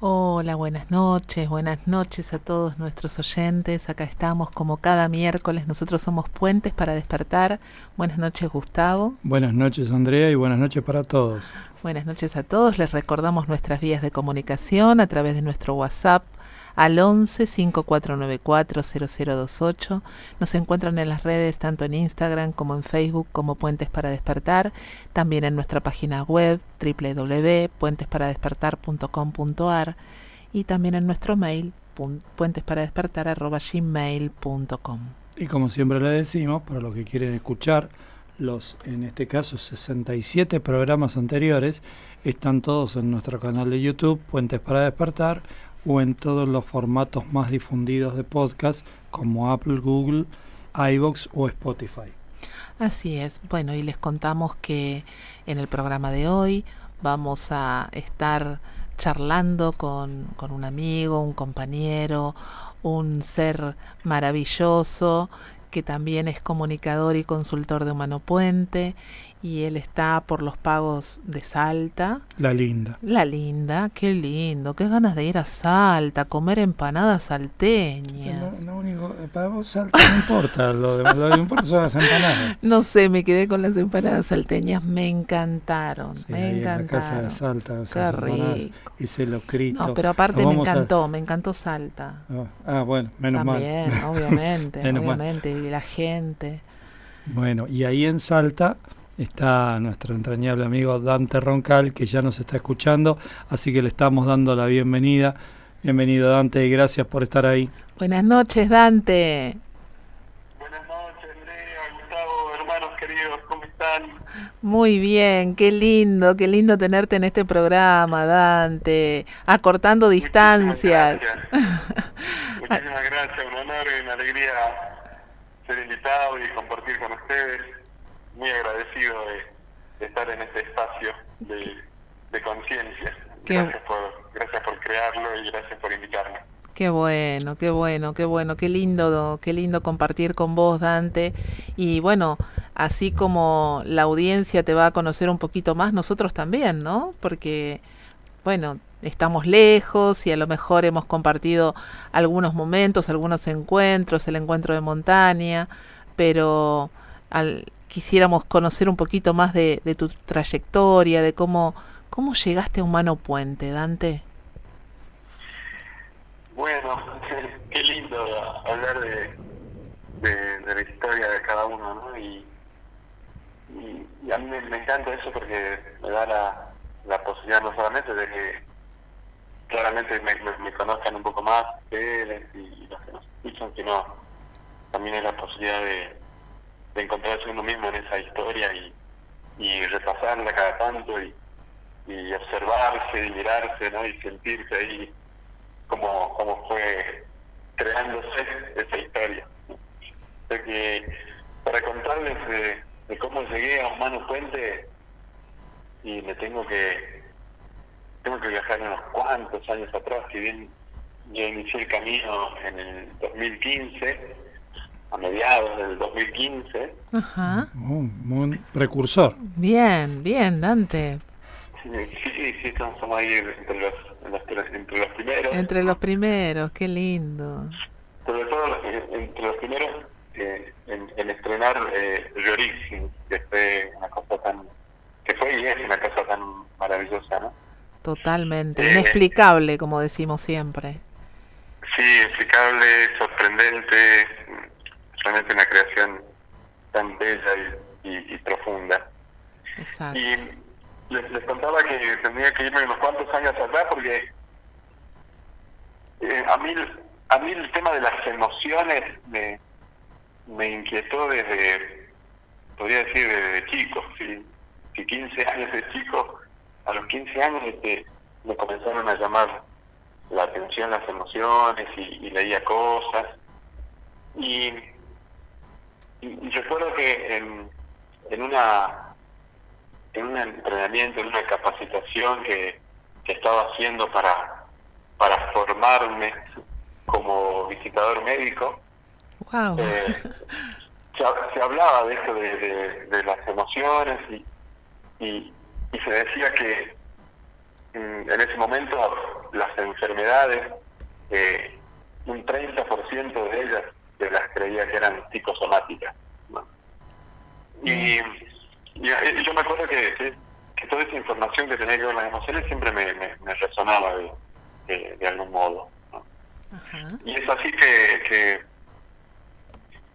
Hola, buenas noches, buenas noches a todos nuestros oyentes. Acá estamos como cada miércoles. Nosotros somos Puentes para Despertar. Buenas noches, Gustavo. Buenas noches, Andrea, y buenas noches para todos. Buenas noches a todos. Les recordamos nuestras vías de comunicación a través de nuestro WhatsApp al 11 5494 0028. Nos encuentran en las redes tanto en Instagram como en Facebook como Puentes para Despertar, también en nuestra página web www.puentesparadespertar.com.ar y también en nuestro mail puentesparadespertar.gmail.com. Y como siempre le decimos, para los que quieren escuchar los, en este caso, 67 programas anteriores, están todos en nuestro canal de YouTube, Puentes para Despertar, o en todos los formatos más difundidos de podcast como Apple, Google, iBox o Spotify. Así es. Bueno, y les contamos que en el programa de hoy vamos a estar charlando con, con un amigo, un compañero, un ser maravilloso que también es comunicador y consultor de Humano Puente y él está por los pagos de Salta. La linda. La linda, qué lindo, qué ganas de ir a Salta, comer empanadas salteñas. Lo, único, eh, para vos Salta no importa, lo, de, lo que importa son las empanadas. No sé, me quedé con las empanadas salteñas, me encantaron, me encantaron. En la casa de Salta, qué rico. Hice gritos. No, pero aparte me encantó, me encantó Salta. Ah, bueno, menos También, mal. obviamente, obviamente, y la gente. Bueno, y ahí en Salta está nuestro entrañable amigo Dante Roncal, que ya nos está escuchando, así que le estamos dando la bienvenida. Bienvenido Dante y gracias por estar ahí. Buenas noches Dante. Buenas noches Andrea, Gustavo, hermanos queridos, ¿cómo están? Muy bien, qué lindo, qué lindo tenerte en este programa, Dante, acortando distancias. Muchísimas gracias, un honor y una alegría ser invitado y compartir con ustedes muy agradecido de, estar en este espacio de, conciencia. Gracias por, gracias por crearlo y gracias por invitarme. Qué bueno, qué bueno, qué bueno, qué lindo, qué lindo compartir con vos, Dante. Y bueno, así como la audiencia te va a conocer un poquito más, nosotros también, ¿no? Porque, bueno, estamos lejos y a lo mejor hemos compartido algunos momentos, algunos encuentros, el encuentro de montaña, pero al, quisiéramos conocer un poquito más de, tu trayectoria, de cómo, cómo llegaste a Humano Puente, Dante. Bueno, qué lindo hablar de, de, la historia de cada uno, ¿no? Y, a mí me, encanta eso porque me da la, posibilidad no solamente de que claramente me, me, conozcan un poco más de él y, los que nos escuchan, sino también es la posibilidad de de encontrarse uno mismo en esa historia y, y repasarla cada tanto y, y observarse y mirarse ¿no? y sentirse ahí como, como fue creándose esa historia. que para contarles de, cómo llegué a Humano Puente y me tengo que tengo que viajar unos cuantos años atrás, si bien yo inicié el camino en el 2015 a mediados del 2015. Ajá. un precursor. Bien, bien, Dante. Sí, sí, sí somos ahí entre los, entre los primeros. Entre los primeros, qué lindo. Sobre todo entre los primeros eh, en, estrenar eh, que fue una cosa tan, que fue y es una cosa tan maravillosa, ¿no? Totalmente, eh, inexplicable, como decimos siempre. Sí, explicable, sorprendente, realmente una creación tan bella y, profunda. Exacto. Y les, contaba que tendría que irme unos cuantos años atrás porque eh, a mí a mí el tema de las emociones me, me inquietó desde, podría decir, desde chico. Si, si 15 años de chico, a los 15 años este, me comenzaron a llamar la atención las emociones y, y leía cosas. Y y, recuerdo que en, en una en un entrenamiento, en una capacitación que, que estaba haciendo para, para formarme como visitador médico, eh, se, hablaba de eso, de, de, las emociones y, y, se decía que, mm, en ese momento las enfermedades, eh, un 30% de ellas de las creía que eran psicosomáticas. Y, yo me acuerdo que, toda esa información que tenía que ver con las emociones siempre me, resonaba de, algún modo. Y es así que,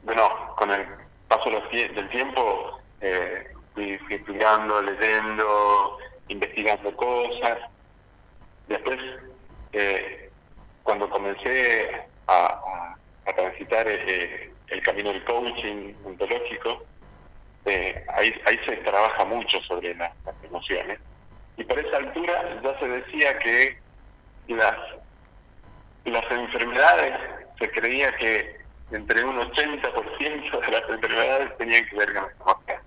bueno, con el paso del tiempo eh, fui, estudiando, leyendo, investigando cosas. Después, eh, cuando comencé a, transitar eh, el camino del coaching ontológico, eh, ahí, ahí se trabaja mucho sobre las, emociones. Y por esa altura ya se decía que las, las enfermedades, se creía que entre un 80% de las enfermedades tenían que ver con las emociones.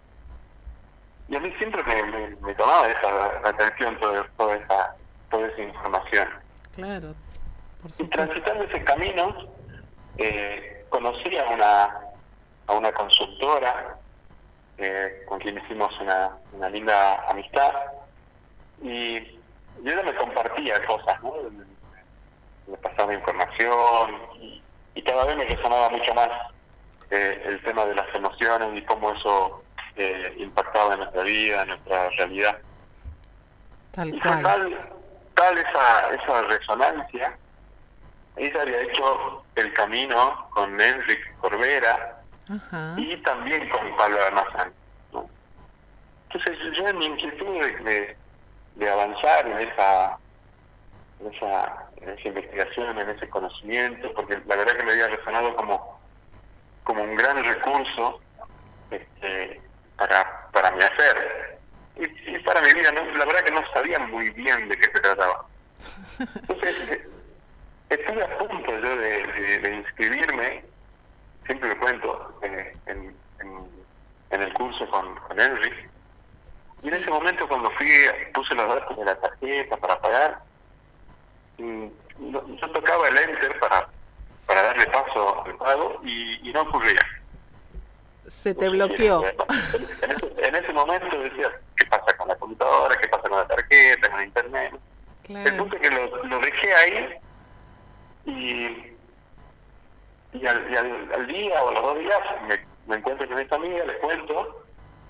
Y a mí siempre me, me, tomaba esa atención toda, toda, esa, toda esa información. Claro. y transitando ese camino, eh, conocí a una, a una consultora eh, con quien hicimos una, una linda amistad y, ella me compartía cosas, ¿no? me pasaba información y, cada vez me resonaba mucho más eh, el tema de las emociones y cómo eso eh, impactaba en nuestra vida, en nuestra realidad. Tal y cual. Tal, tal esa, esa resonancia, ella había hecho el camino con Enrique Corbera, y también con Pablo Almazán. ¿no? Entonces yo en mi inquietud de, de, avanzar en esa, en esa, en esa investigación, en ese conocimiento, porque la verdad que me había resonado como, como un gran recurso este, para, para mi hacer y, para mi vida. ¿no? La verdad que no sabía muy bien de qué se trataba. Entonces, eh, estuve a punto yo de, de inscribirme siempre lo cuento, eh, en, en, el curso con, con Henry. Y en ese momento cuando fui, puse los datos de la tarjeta para pagar, yo tocaba el enter para, para darle paso al pago y, no ocurría. Se te bloqueó. En ese, momento decía, ¿qué pasa con la computadora? ¿Qué pasa con la tarjeta? ¿Con internet? El punto es que lo, lo dejé ahí y y al, día o a los dos días me, encuentro con esta amiga, le cuento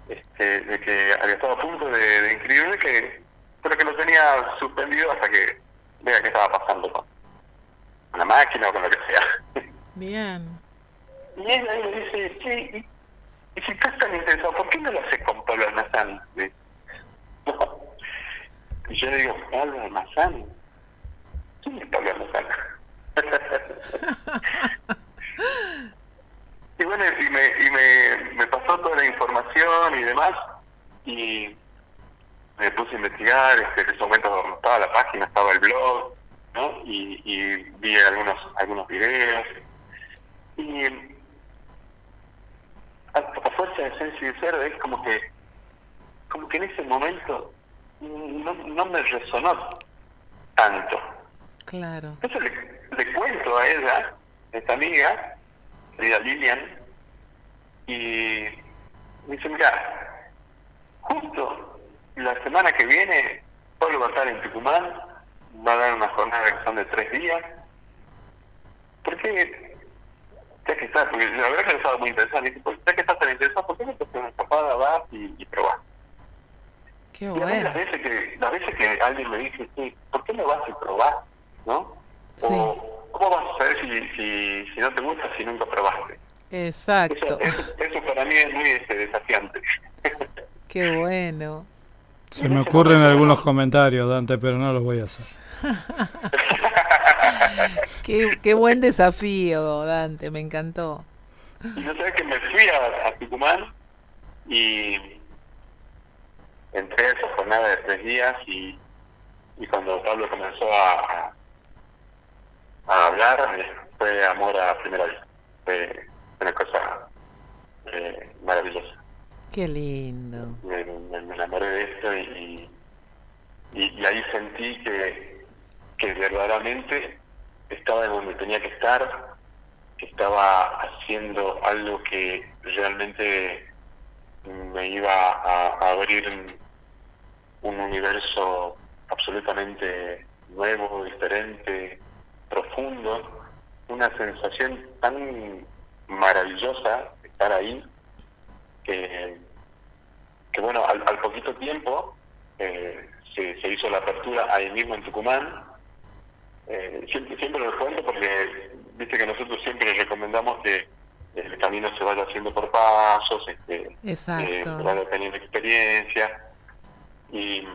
este, de que había estado a punto de, inscribirme, que, pero que lo tenía suspendido hasta que vea qué estaba pasando con la máquina o con lo que sea. Bien. Y ella me dice, sí, y, si estás tan interesado, ¿por qué no lo haces con Pablo Almazán? Y yo le digo, ¿Pablo Almazán? ¿Quién es Pablo Almazán? Y bueno, y me, y me, me pasó toda la información y demás, y me puse a investigar, este, en ese momento estaba la página, estaba el blog, ¿no? Y, vi algunos, algunos videos, y a, fuerza de ser sincero, es como que, como que en ese momento no, no me resonó tanto. Claro. Entonces le, le cuento a ella, esta amiga, querida Lilian, y me dice, mira, justo la semana que viene Pablo va a estar en Tucumán, va a dar una jornada que son de tres días. ¿Por qué? Ya que estás, porque la verdad que he estado muy interesante, dice, pues, ya que estás tan interesado, ¿por qué no te haces una escapada, vas y, y probás? Qué bueno. las veces que, las veces que alguien me dice, sí, ¿por qué no vas y probás? ¿No? O, ¿cómo vas a saber si, si, si no te gusta si nunca probaste? Exacto. Eso, para mí es muy este, desafiante. Qué bueno. Se me ocurren algunos comentarios, Dante, pero no los voy a hacer. qué, qué buen desafío, Dante, me encantó. Y yo sé que me fui a, a Tucumán y entré a esa jornada de tres días y, y cuando Pablo comenzó a, a hablar, fue amor a primera vista. Fue una cosa eh, maravillosa. Qué lindo. Me, enamoré de esto y, y, ahí sentí que, que verdaderamente estaba en donde tenía que estar, que estaba haciendo algo que realmente me iba a, abrir un universo absolutamente nuevo, diferente, profundo, una sensación tan maravillosa estar ahí que, que bueno, al, poquito tiempo eh, se, se, hizo la apertura ahí mismo en Tucumán. Eh, siempre, siempre lo cuento porque viste que nosotros siempre recomendamos que el camino se vaya haciendo por pasos, este, eh, vaya teniendo experiencia. Y,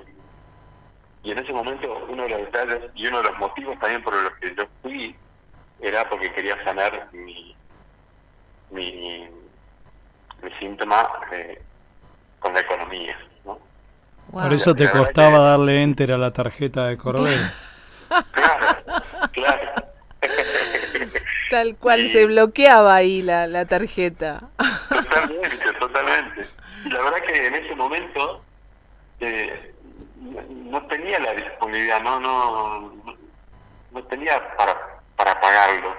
y en ese momento uno de los detalles y uno de los motivos también por los que yo fui era porque quería sanar mi, mi, mi síntoma eh, con la economía. ¿no? Por eso te costaba darle enter a la tarjeta de Correo. claro, claro. Tal cual se bloqueaba ahí la, la tarjeta. Totalmente, totalmente. Y la verdad que en ese momento eh, no tenía la disponibilidad, no, no, no tenía para, para pagarlo.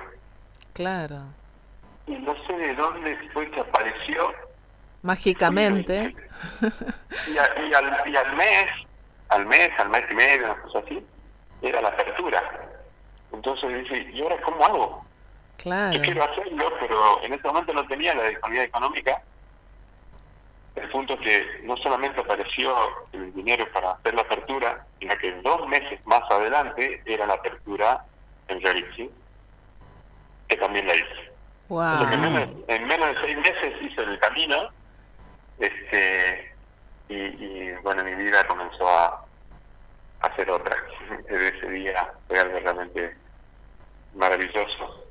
Claro. Y no sé de dónde fue que apareció. Mágicamente. Y, al, y al mes, al mes, al mes y medio, una cosa así, era la apertura. Entonces dice, ¿y ahora cómo hago? Claro. Yo quiero hacerlo, pero en ese momento no tenía la disponibilidad económica. El punto es que no solamente apareció el dinero para hacer la apertura, sino que dos meses más adelante era la apertura en Reality, que también la hice. Wow. En, menos, de seis meses hice el camino, este y, y bueno, mi vida comenzó a, a ser otra. Desde ese día fue algo realmente maravilloso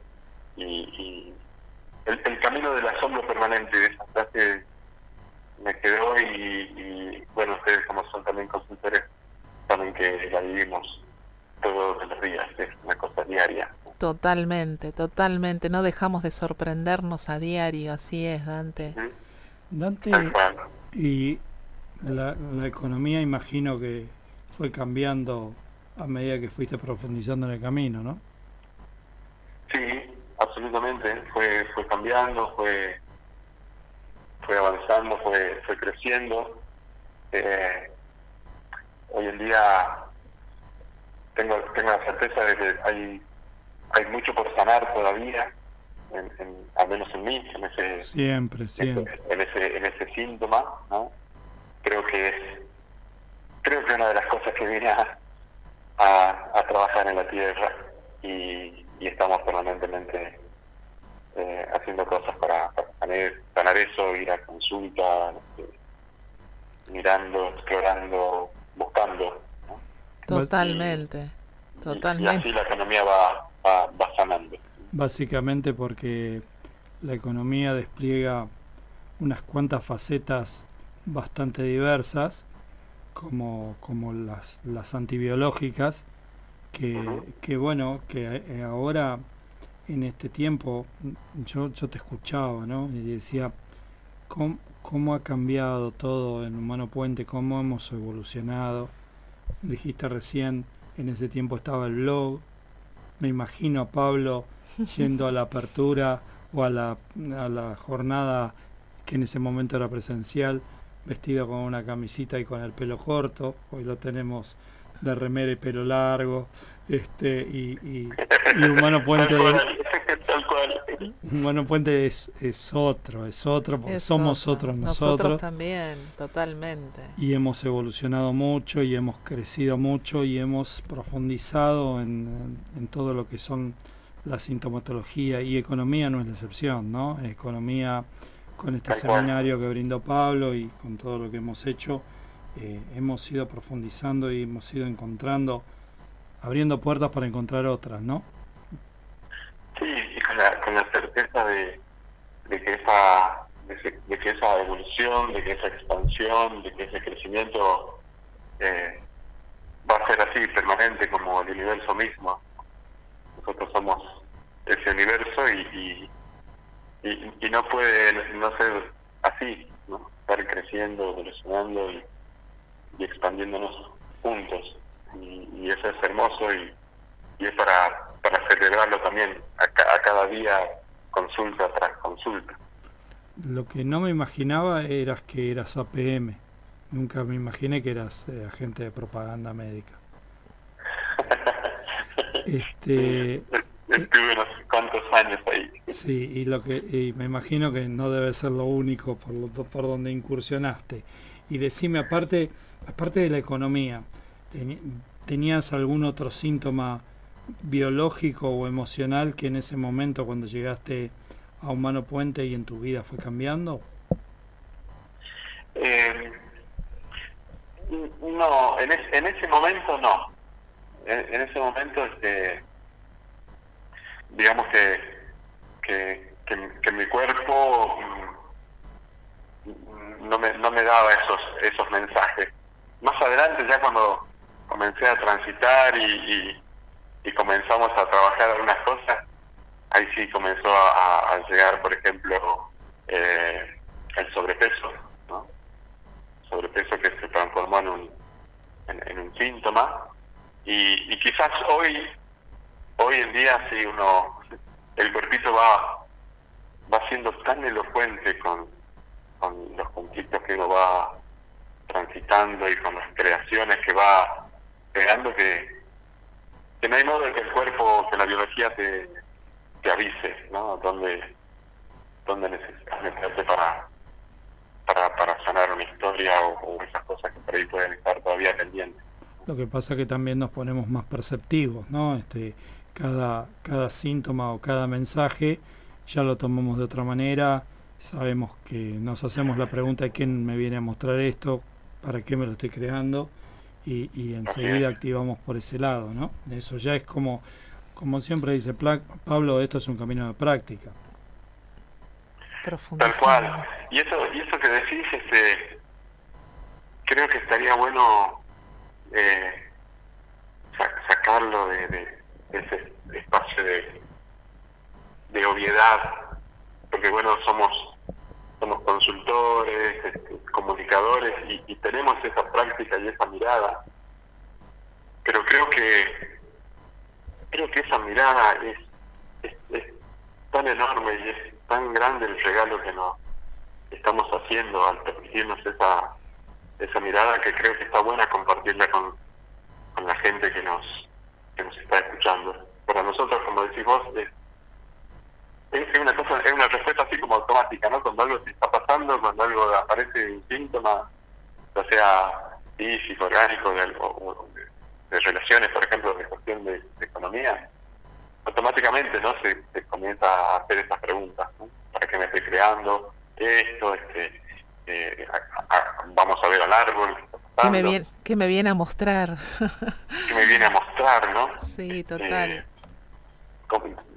y, el, camino del asombro permanente de esa frase me quedó y, bueno, ustedes como son también consultores saben que la vivimos todos los días, es una cosa diaria. Totalmente, totalmente, no dejamos de sorprendernos a diario, así es, Dante. Dante, y la, la economía imagino que fue cambiando a medida que fuiste profundizando en el camino, ¿no? Sí, absolutamente, fue, fue cambiando, fue, fue avanzando, fue, fue creciendo. Eh, hoy en día tengo, tengo la certeza de que hay, hay mucho por sanar todavía, en, al menos en mí, en ese, siempre, siempre. En, ese, en ese síntoma, ¿no? Creo que es, creo que una de las cosas que vine a, a trabajar en la tierra y, y estamos permanentemente eh, haciendo cosas eso, ir a consulta, este, mirando, explorando, buscando. Totalmente, totalmente. Y así la economía va, va, sanando. Básicamente porque la economía despliega unas cuantas facetas bastante diversas, como, como las, las antibiológicas, que, que bueno, que eh, ahora en este tiempo yo, yo te escuchaba, ¿no? Y decía, ¿cómo, ¿cómo, ha cambiado todo en Humano Puente? ¿Cómo hemos evolucionado? Dijiste recién, en ese tiempo estaba el blog. Me imagino a Pablo yendo a la apertura o a la, a la jornada que en ese momento era presencial, vestido con una camisita y con el pelo corto. Hoy lo tenemos de remera y pelo largo, este y, y, Humano Puente Humano Puente es, es otro, es otro, porque somos otros nosotros. Nosotros también, totalmente. Y hemos evolucionado mucho y hemos crecido mucho y hemos profundizado en, en todo lo que son la sintomatología y economía no es la excepción, ¿no? Economía con este seminario que brindó Pablo y con todo lo que hemos hecho eh, hemos ido profundizando y hemos ido encontrando, abriendo puertas para encontrar otras, ¿no? Sí, y con la, con la certeza de, que esa de, que esa evolución, de que esa expansión, de que ese crecimiento eh, va a ser así permanente como el universo mismo. Nosotros somos ese universo y, y, y, no puede no ser así, ¿no? estar creciendo, evolucionando y expandiéndonos juntos. Y, eso es hermoso y, y es para, para celebrarlo también a, a, cada día, consulta tras consulta. Lo que no me imaginaba era que eras APM. Nunca me imaginé que eras eh, agente de propaganda médica. Este, Estuve unos cuantos años ahí. Sí, y lo que y me imagino que no debe ser lo único por, lo, por donde incursionaste. Y decime, aparte, aparte de la economía, ¿tenías algún otro síntoma biológico o emocional que en ese momento cuando llegaste a Humano Puente y en tu vida fue cambiando? Eh, no, en, en ese momento no. En, ese momento, este, digamos que, que, que, mi cuerpo mm, no me, no me daba esos, esos mensajes. Más adelante, ya cuando comencé a transitar y, y, comenzamos a trabajar algunas cosas, ahí sí comenzó a, llegar, por ejemplo, eh, el sobrepeso, ¿no? sobrepeso que se transformó en un, en, un síntoma y, y, quizás hoy hoy en día sí uno el cuerpito va va siendo tan elocuente con, con los conflictos que uno va transitando y con las creaciones que va creando que, que no hay modo de que el cuerpo que la biología te, te avise no dónde dónde necesitas meterte para para, para sanar una historia o, esas cosas que por ahí pueden estar todavía pendientes. Lo que pasa que también nos ponemos más perceptivos, ¿no? Este, cada, cada síntoma o cada mensaje ya lo tomamos de otra manera, sabemos que nos hacemos la pregunta de quién me viene a mostrar esto, para qué me lo estoy creando, y, y enseguida activamos por ese lado, ¿no? Eso ya es como, como siempre dice Pablo, esto es un camino de práctica. Tal cual. Y eso, y eso que decís, este, creo que estaría bueno eh, sacarlo de, ese espacio de, de obviedad, porque bueno, somos somos consultores, este, comunicadores y, y, tenemos esa práctica y esa mirada, pero creo que creo que esa mirada es, es, es tan enorme y es tan grande el regalo que nos estamos haciendo al permitirnos esa, esa mirada que creo que está buena compartirla con, con la gente que nos, que nos está escuchando. Para nosotros, como decís vos, es, es una cosa, es una respuesta así como automática, ¿no? Cuando algo se está pasando, cuando algo aparece un síntoma, ya sea físico, orgánico, de, de, relaciones, por ejemplo, de cuestión de economía, automáticamente no se, comienza a hacer estas preguntas para qué me estoy creando esto este eh, vamos a ver al árbol ¿Qué me, viene, ¿Qué me viene a mostrar? ¿Qué me viene a mostrar, no? Sí, total. Eh,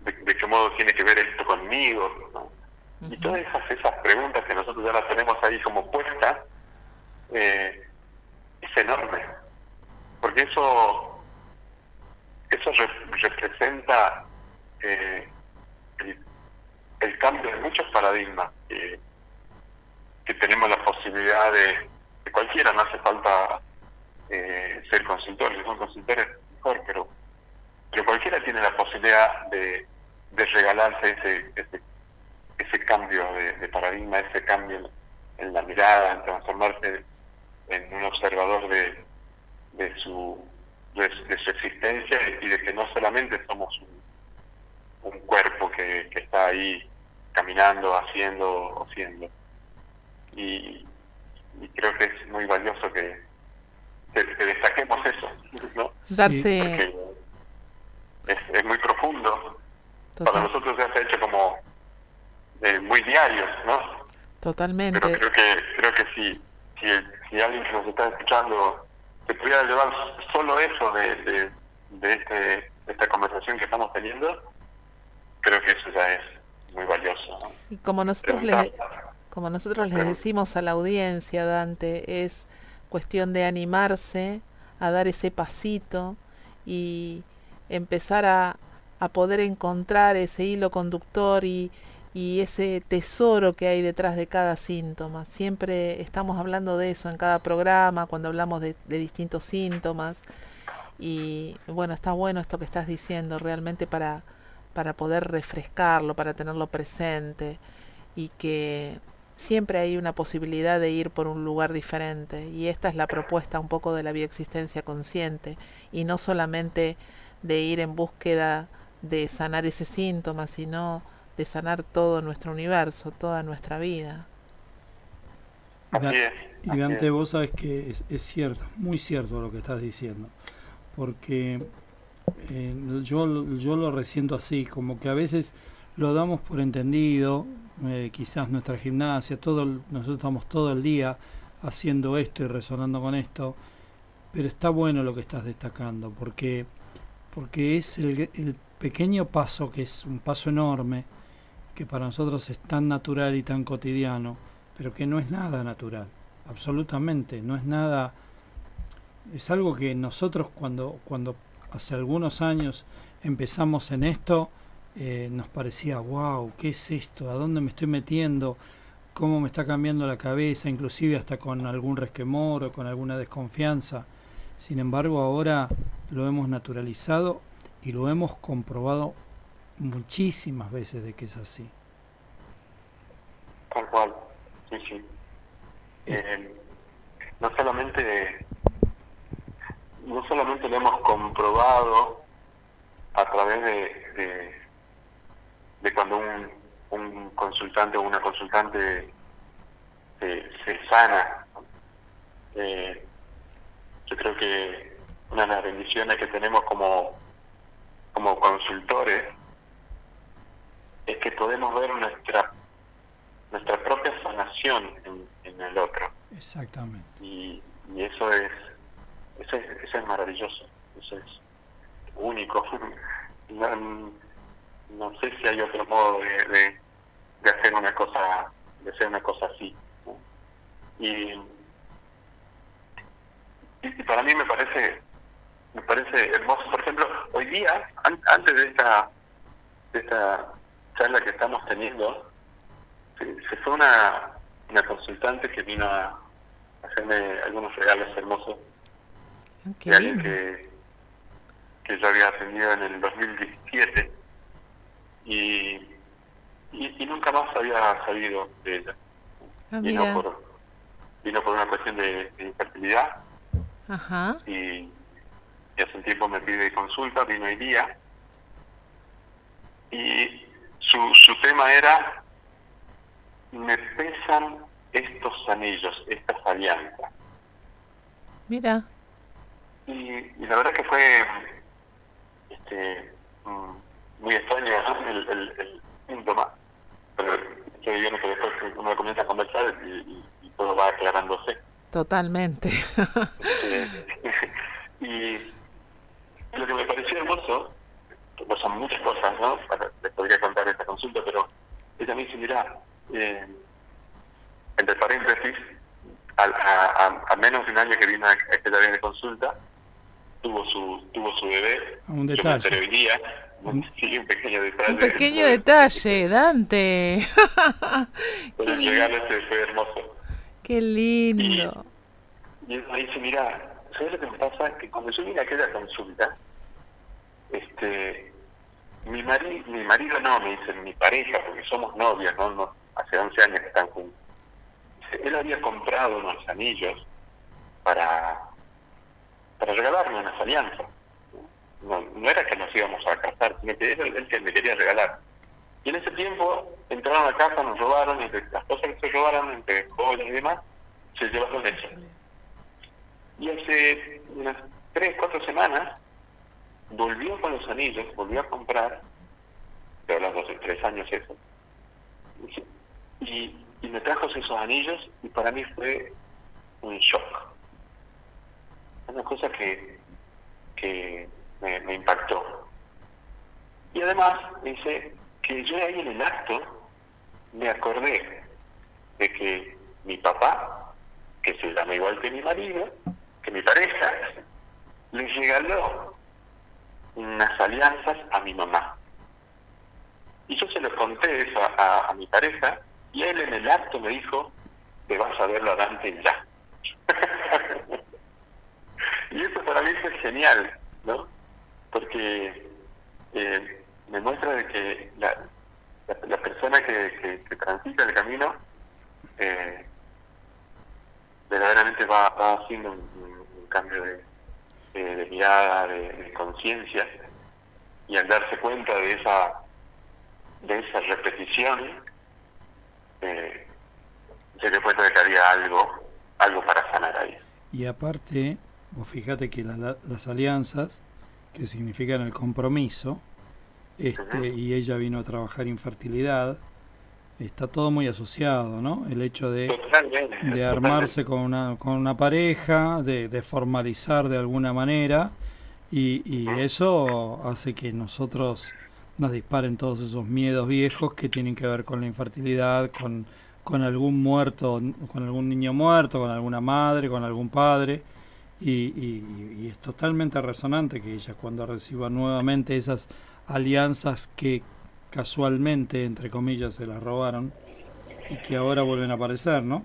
de, qué modo tiene que ver esto conmigo? ¿no? Y todas esas, esas preguntas que nosotros ya las tenemos ahí como puestas, eh, es enorme. Porque eso eso representa eh, el, cambio de muchos paradigmas que, tenemos la posibilidad de, cualquiera, no hace falta eh, ser consultor, si son consultores mejor, pero, pero cualquiera tiene la posibilidad de, de regalarse ese, ese, ese cambio de, paradigma, ese cambio en, la mirada, en transformarse en un observador de, de su de, su existencia y de que no solamente somos un, cuerpo que, está ahí caminando, haciendo o siendo. Y, creo que es muy valioso que, que, destaquemos eso, ¿no? Darse... es, es muy profundo. Para nosotros ya se ha hecho como eh, muy diario, ¿no? Totalmente. Pero creo que, creo que si, si, si alguien que nos está escuchando se pudiera llevar solo eso de, de, este, esta conversación que estamos teniendo, creo que eso ya es muy valioso. Y como nosotros, les, como nosotros les decimos a la audiencia, Dante, es cuestión de animarse a dar ese pasito y empezar a, a poder encontrar ese hilo conductor y, y ese tesoro que hay detrás de cada síntoma. Siempre estamos hablando de eso en cada programa, cuando hablamos de, distintos síntomas. Y bueno, está bueno esto que estás diciendo, realmente para, para poder refrescarlo, para tenerlo presente y que siempre hay una posibilidad de ir por un lugar diferente. Y esta es la propuesta un poco de la bioexistencia consciente y no solamente de ir en búsqueda de sanar ese síntoma, sino de sanar todo nuestro universo, toda nuestra vida. y Dante, vos sabes que es, es, cierto, muy cierto lo que estás diciendo, porque eh, yo, yo lo resiento así, como que a veces lo damos por entendido, eh, quizás nuestra gimnasia, todo nosotros estamos todo el día haciendo esto y resonando con esto, pero está bueno lo que estás destacando, porque, porque es el, el pequeño paso, que es un paso enorme, que para nosotros es tan natural y tan cotidiano, pero que no es nada natural, absolutamente, no es nada, es algo que nosotros cuando, cuando hace algunos años empezamos en esto, eh, nos parecía, wow, ¿qué es esto? ¿A dónde me estoy metiendo? ¿Cómo me está cambiando la cabeza? Inclusive hasta con algún resquemor o con alguna desconfianza. Sin embargo, ahora lo hemos naturalizado y lo hemos comprobado muchísimas veces de que es así. Tal cual, sí, sí. Eh, no solamente no solamente lo hemos comprobado a través de, de, cuando un, un, consultante o una consultante se, sana. Eh, yo creo que una de las bendiciones que tenemos como, como consultores es que podemos ver nuestra nuestra propia sanación en, en el otro. Exactamente. Y, y eso es eso es, eso es maravilloso, eso es único. No, sé si hay otro modo de, de, hacer una cosa de hacer una cosa así. Y, y para mí me parece me parece hermoso. Por ejemplo, hoy día, antes de esta de esta charla que estamos teniendo, se, fue una, una consultante que vino a hacerme algunos regalos hermosos Ah, de alguien que, que yo había atendido en el 2017 y, y, nunca más había sabido de ella. Ah, vino, por, vino por una cuestión de, infertilidad Ajá. Y, hace un tiempo me pide consulta, vino hoy día y su, su tema era me pesan estos anillos, estas alianzas. Mira. Y, la verdad que fue este, mm, muy extraño el, el, síntoma, pero yo viene que después uno comienza a conversar y, todo va aclarándose. Totalmente. Este, y lo que me pareció hermoso, pues son muchas cosas, ¿no? Para, les podría contar esta consulta, pero ella me dice, mira, eh, entre paréntesis, a, a, menos de un año que vino a esta de consulta, tuvo su tuvo su bebé. Un detalle. Yo un, sí, un pequeño detalle. Un pequeño detalle, Dante. Pero el regalo ese fue hermoso. Qué lindo. Y, él me dice, mira, ¿sabes lo que me pasa? Que cuando yo vine a aquella consulta, este, mi, marido no, me dice, mi pareja, porque somos novias, ¿no? no hace 11 años que están juntos. Él había comprado unos anillos para para regalarme unas alianzas. No, no era que nos íbamos a casar, sino que era él que me quería regalar. Y en ese tiempo entraron a casa, nos robaron, y las cosas que se robaron, entre jóvenes y demás, se llevaron eso. Y hace unas tres, cuatro semanas, volvió con los anillos, volvió a comprar, de hablando hace tres años eso, y, y me trajo esos anillos y para mí fue un shock una cosa que, que me, impactó. Y además dice que yo ahí en el acto me acordé de que mi papá, que se llama igual que mi marido, que mi pareja, le regaló unas alianzas a mi mamá. Y yo se lo conté eso a, mi pareja y él en el acto me dijo, te vas a verlo adelante ya. Y eso para mí es genial, ¿no? Porque eh, me muestra de que la, la, persona que, que, transita el camino eh, verdaderamente va, haciendo un, cambio de, de, mirada, de, conciencia, y al darse cuenta de esa de esa repetición eh, se dio cuenta de que había algo algo para sanar ahí. Y aparte vos fíjate que las alianzas que significan el compromiso este, y ella vino a trabajar infertilidad está todo muy asociado, ¿no? El hecho de, de armarse con una, con una pareja, de, de formalizar de alguna manera, y, y, eso hace que nosotros nos disparen todos esos miedos viejos que tienen que ver con la infertilidad, con, con algún muerto, con algún niño muerto, con alguna madre, con algún padre. Y, y, y es totalmente resonante que ella cuando reciba nuevamente esas alianzas que casualmente, entre comillas, se las robaron y que ahora vuelven a aparecer, ¿no?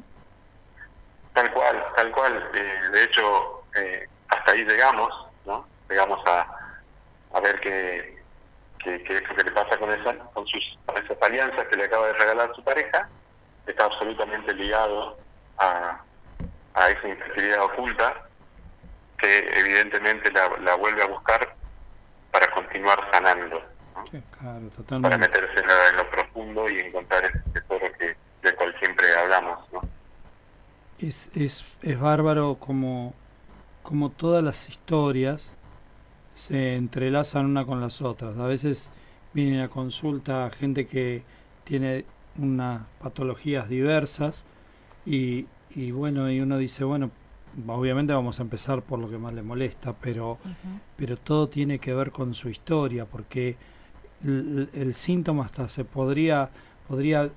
Tal cual, tal cual. Eh, de hecho, eh, hasta ahí llegamos, ¿no? Llegamos a, a ver qué, qué, qué es lo que le pasa con, esa, con, sus, esas alianzas que le acaba de regalar su pareja. Está absolutamente ligado a, a esa infertilidad oculta que evidentemente la, la vuelve a buscar para continuar sanando para meterse en lo, profundo y encontrar ese tesoro que, del cual siempre hablamos. ¿no? Es, es, es bárbaro como, como todas las historias se entrelazan una con las otras. A veces viene a consulta gente que tiene unas patologías diversas y, y bueno, y uno dice, bueno, obviamente vamos a empezar por lo que más le molesta, pero, pero todo tiene que ver con su historia, porque el, síntoma hasta se podría, podría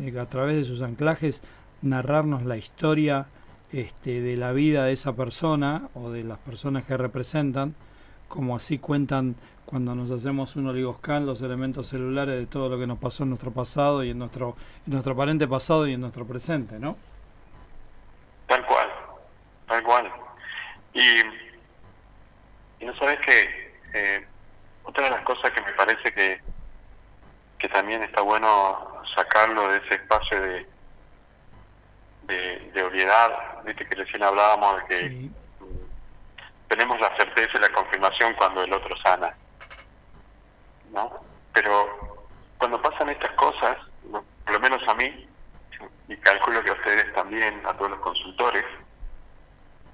eh, a través de sus anclajes narrarnos la historia este, de la vida de esa persona o de las personas que representan, como así cuentan cuando nos hacemos un oligoscan los elementos celulares de todo lo que nos pasó en nuestro pasado y en nuestro, en nuestro aparente pasado y en nuestro presente, ¿no? Tal cual, tal cual. Y, y no sabes que eh, otra de las cosas que me parece que, que también está bueno sacarlo de ese espacio de, de, de obviedad, viste que recién hablábamos de que tenemos la certeza y la confirmación cuando el otro sana, ¿no? Pero cuando pasan estas cosas, por lo menos a mí, y calculo que a ustedes también, a todos los consultores,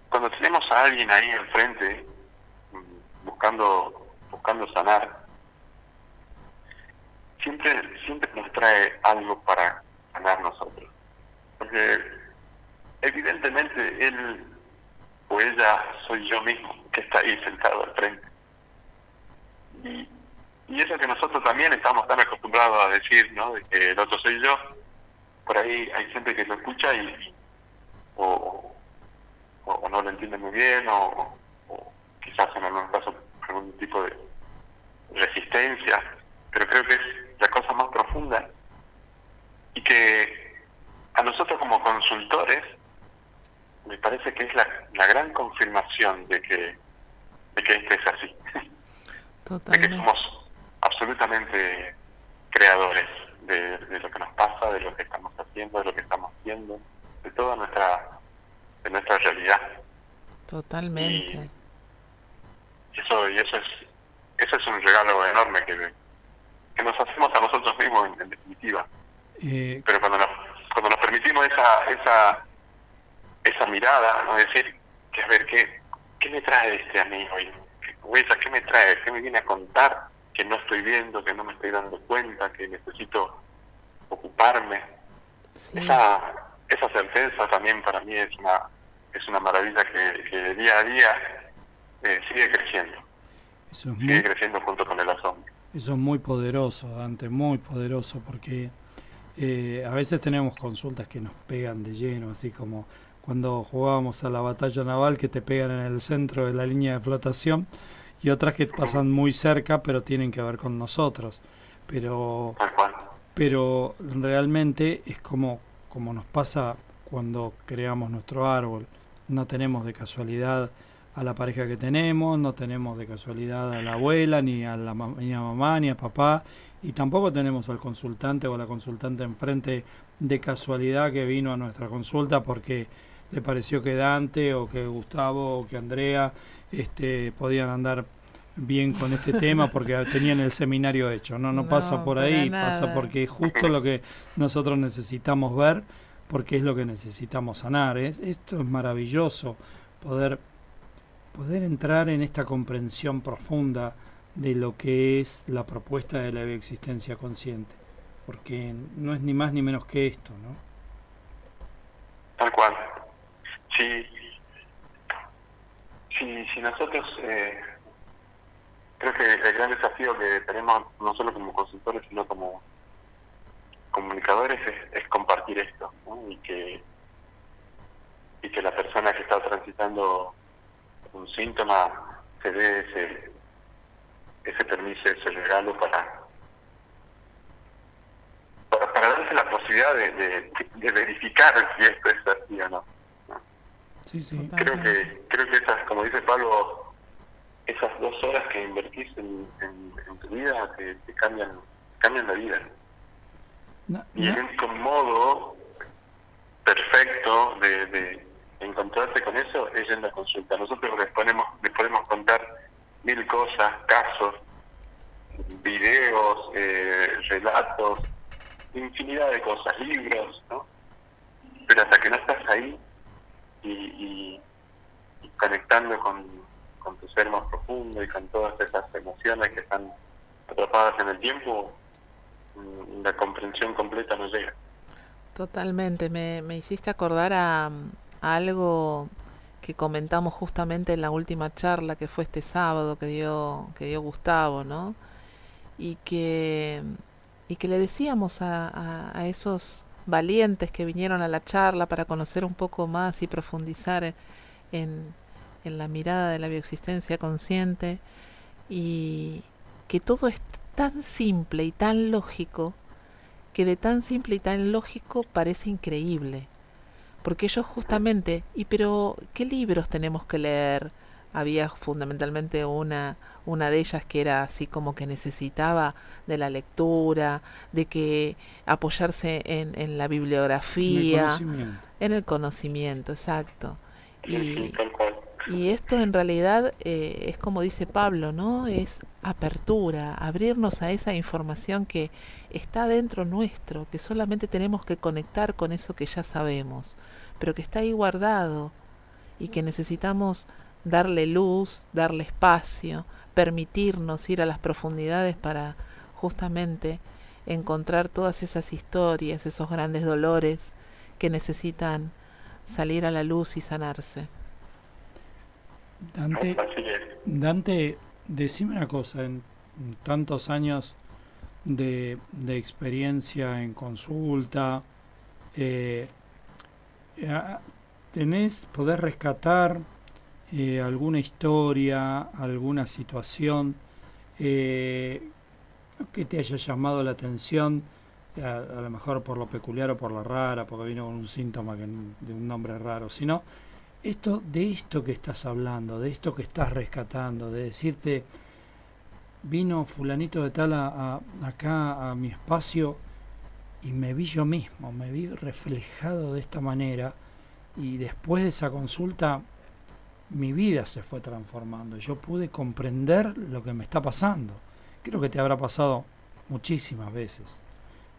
cuando tenemos a alguien ahí enfrente mm, buscando buscando sanar, siempre, siempre nos trae algo para sanar nosotros. Porque evidentemente él o ella soy yo mismo que está ahí sentado al frente. Y, y eso que nosotros también estamos tan acostumbrados a decir, ¿no? De que el otro soy yo. Por ahí hay gente que lo escucha y o, o, no lo entiende muy bien o, o quizás en algún caso algún tipo de resistencia, pero creo que es la cosa más profunda y que a nosotros como consultores me parece que es la, la gran confirmación de que de que esto es así, de que somos absolutamente creadores de, de lo que nos pasa, de lo que estamos haciendo, de lo que estamos haciendo, de toda nuestra de nuestra realidad. Totalmente. Y eso y eso es eso es un regalo enorme que, que nos hacemos a nosotros mismos en, definitiva. Eh, Pero cuando nos, cuando nos permitimos esa esa esa mirada, ¿no? decir, que a ver, ¿qué, qué me trae este amigo? Y, ¿qué me trae? ¿Qué me viene a contar que no estoy viendo, que no me estoy dando cuenta, que necesito ocuparme? Esa, esa certeza también para mí es una es una maravilla que, que día a día eh, sigue creciendo. Eso es muy, creciendo junto con el asombro. Eso es muy poderoso, Dante, muy poderoso, porque eh, a veces tenemos consultas que nos pegan de lleno, así como cuando jugábamos a la batalla naval que te pegan en el centro de la línea de flotación, y otras que pasan muy cerca, pero tienen que ver con nosotros. Pero, pero realmente es como, como nos pasa cuando creamos nuestro árbol. No tenemos de casualidad a la pareja que tenemos, no tenemos de casualidad a la abuela, ni a la ni a mamá, ni a papá, y tampoco tenemos al consultante o a la consultante enfrente de casualidad que vino a nuestra consulta porque le pareció que Dante o que Gustavo o que Andrea este, podían andar bien con este tema porque tenían el seminario hecho. No, no, pasa por ahí, pasa porque es justo lo que nosotros necesitamos ver, porque es lo que necesitamos sanar. Es, esto es maravilloso, poder, poder entrar en esta comprensión profunda de lo que es la propuesta de la bioexistencia consciente, porque no es ni más ni menos que esto, ¿no? Tal cual. Sí, si, si nosotros eh, creo que el gran desafío que tenemos no solo como consultores sino como comunicadores es, compartir esto y que y que la persona que está transitando un síntoma se dé ese ese permiso ese regalo para para, darse la posibilidad de, verificar si esto es así o no Sí, sí. Creo que, creo que esas, como dice Pablo, esas dos horas que invertís en, tu vida te, cambian, cambian la vida. Y el único modo perfecto de, de encontrarte con eso es en la consulta. Nosotros les, ponemos, les podemos contar mil cosas, casos, videos, eh, relatos, infinidad de cosas, libros, ¿no? Pero hasta que no estás ahí, y, conectando con, tu ser más profundo y con todas esas emociones que están atrapadas en el tiempo, mm, la comprensión completa no llega. Totalmente, me, me hiciste acordar a, algo que comentamos justamente en la última charla que fue este sábado que dio que dio Gustavo, ¿no? Y que y que le decíamos a, a esos valientes que vinieron a la charla para conocer un poco más y profundizar en, en la mirada de la bioexistencia consciente y que todo es tan simple y tan lógico que de tan simple y tan lógico parece increíble. Porque ellos justamente, y pero, ¿qué libros tenemos que leer? había fundamentalmente una, una de ellas que era así como que necesitaba de la lectura, de que apoyarse en, en la bibliografía, en el conocimiento, exacto. Y, y esto en realidad eh, es como dice Pablo, ¿no? Es apertura, abrirnos a esa información que está dentro nuestro, que solamente tenemos que conectar con eso que ya sabemos, pero que está ahí guardado y que necesitamos darle luz, darle espacio, permitirnos ir a las profundidades para justamente encontrar todas esas historias, esos grandes dolores que necesitan salir a la luz y sanarse. Dante, Dante decime una cosa, en tantos años de, de experiencia en consulta, eh, ¿tenés, poder rescatar eh, alguna historia, alguna situación eh, que te haya llamado la atención, a, lo mejor por lo peculiar o por la rara, porque vino con un síntoma de un nombre raro, sino esto de esto que estás hablando, de esto que estás rescatando, de decirte, vino fulanito de tal acá a mi espacio y me vi yo mismo, me vi reflejado de esta manera y después de esa consulta mi vida se fue transformando. Yo pude comprender lo que me está pasando. Creo que te habrá pasado muchísimas veces.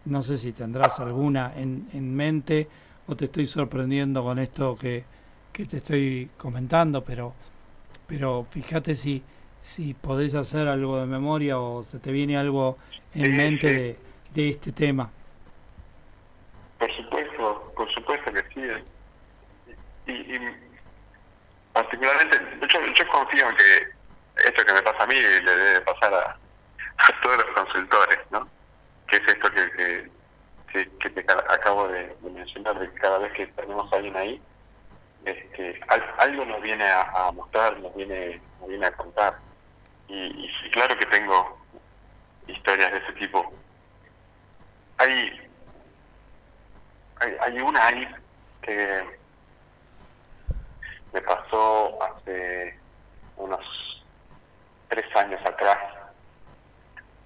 No sé si tendrás alguna en, en mente o te estoy sorprendiendo con esto que, que te estoy comentando, pero, pero fíjate si, si podés hacer algo de memoria o se te viene algo en mente de, de este tema. Por supuesto, por supuesto que sí. Y, y particularmente, yo, yo confío en que esto que me pasa a mí le debe pasar a, todos los consultores, ¿no? Que es esto que, que, que, te acabo de, mencionar, de que cada vez que tenemos a alguien ahí, este, algo nos viene a, mostrar, nos viene, nos viene a contar. Y, claro que tengo historias de ese tipo. Hay, hay, hay una ahí que me pasó hace unos tres años atrás.